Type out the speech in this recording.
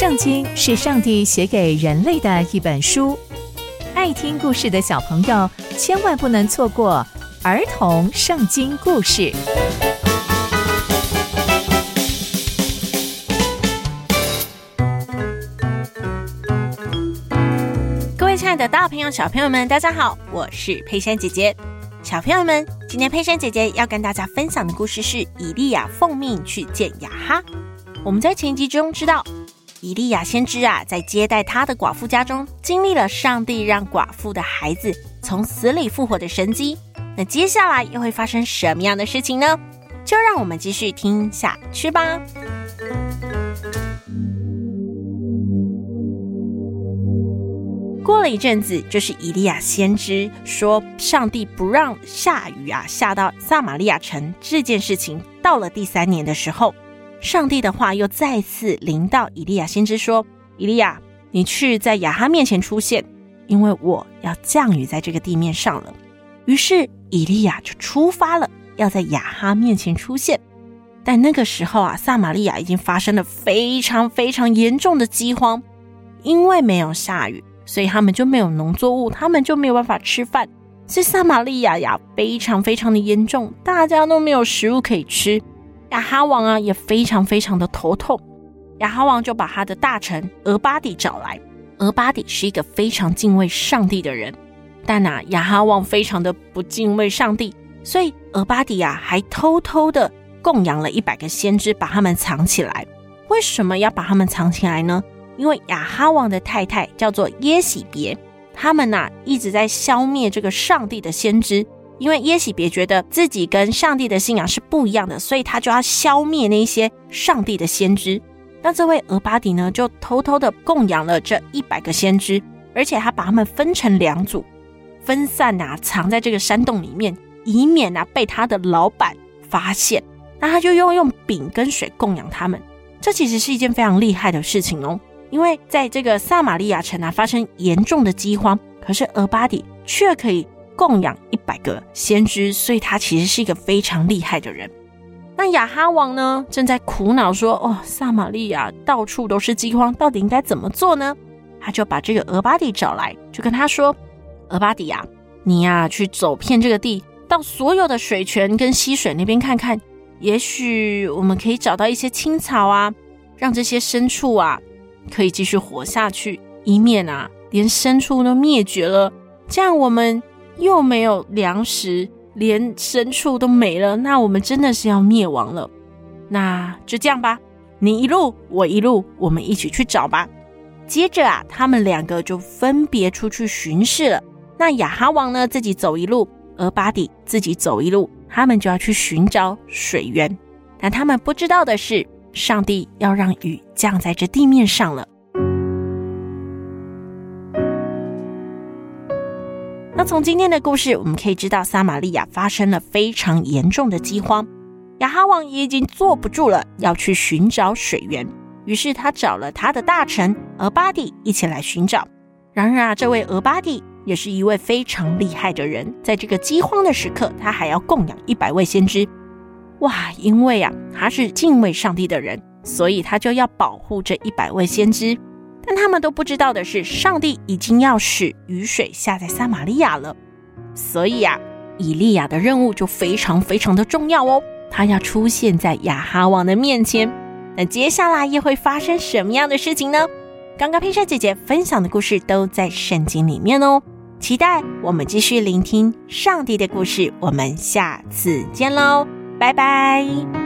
圣经是上帝写给人类的一本书，爱听故事的小朋友千万不能错过儿童圣经故事。各位亲爱的大朋友、小朋友们，大家好，我是佩珊姐姐。小朋友们，今天佩珊姐姐要跟大家分享的故事是以利亚奉命去见雅哈。我们在前集中知道。以利亚先知啊，在接待他的寡妇家中，经历了上帝让寡妇的孩子从死里复活的神迹。那接下来又会发生什么样的事情呢？就让我们继续听下去吧。过了一阵子，就是以利亚先知说上帝不让下雨啊，下到撒玛利亚城这件事情，到了第三年的时候。上帝的话又再次临到以利亚先知说：“以利亚，你去在亚哈面前出现，因为我要降雨在这个地面上了。”于是以利亚就出发了，要在亚哈面前出现。但那个时候啊，撒玛利亚已经发生了非常非常严重的饥荒，因为没有下雨，所以他们就没有农作物，他们就没有办法吃饭。所以撒玛利亚呀，非常非常的严重，大家都没有食物可以吃。亚哈王啊，也非常非常的头痛。亚哈王就把他的大臣俄巴底找来。俄巴底是一个非常敬畏上帝的人，但啊，亚哈王非常的不敬畏上帝，所以俄巴底啊，还偷偷的供养了一百个先知，把他们藏起来。为什么要把他们藏起来呢？因为亚哈王的太太叫做耶洗别，他们呐、一直在消灭这个上帝的先知。因为耶洗别觉得自己跟上帝的信仰是不一样的，所以他就要消灭那些上帝的先知。那这位俄巴底呢，就偷偷的供养了这一百个先知，而且他把他们分成两组，分散啊，藏在这个山洞里面，以免啊被他的老板发现。那他就用用饼跟水供养他们。这其实是一件非常厉害的事情哦，因为在这个撒玛利亚城啊发生严重的饥荒，可是俄巴底却可以。供养一百个先知，所以他其实是一个非常厉害的人。那亚哈王呢，正在苦恼说：“哦，撒玛利亚到处都是饥荒，到底应该怎么做呢？”他就把这个俄巴底找来，就跟他说：“俄巴底呀，你呀去走遍这个地，到所有的水泉跟溪水那边看看，也许我们可以找到一些青草啊，让这些牲畜啊可以继续活下去，以免啊连牲畜都灭绝了。这样我们。”又没有粮食，连牲畜都没了，那我们真的是要灭亡了。那就这样吧，你一路，我一路，我们一起去找吧。接着啊，他们两个就分别出去巡视了。那亚哈王呢，自己走一路，而巴底自己走一路，他们就要去寻找水源。但他们不知道的是，上帝要让雨降在这地面上了。那从今天的故事，我们可以知道，撒玛利亚发生了非常严重的饥荒，亚哈王也已经坐不住了，要去寻找水源。于是他找了他的大臣俄巴底一起来寻找。然而啊，这位俄巴底也是一位非常厉害的人，在这个饥荒的时刻，他还要供养一百位先知。哇，因为啊，他是敬畏上帝的人，所以他就要保护这一百位先知。但他们都不知道的是，上帝已经要使雨水下在撒玛利亚了，所以啊，以利亚的任务就非常非常的重要哦，他要出现在亚哈王的面前。那接下来又会发生什么样的事情呢？刚刚佩珊姐姐分享的故事都在圣经里面哦，期待我们继续聆听上帝的故事。我们下次见喽，拜拜。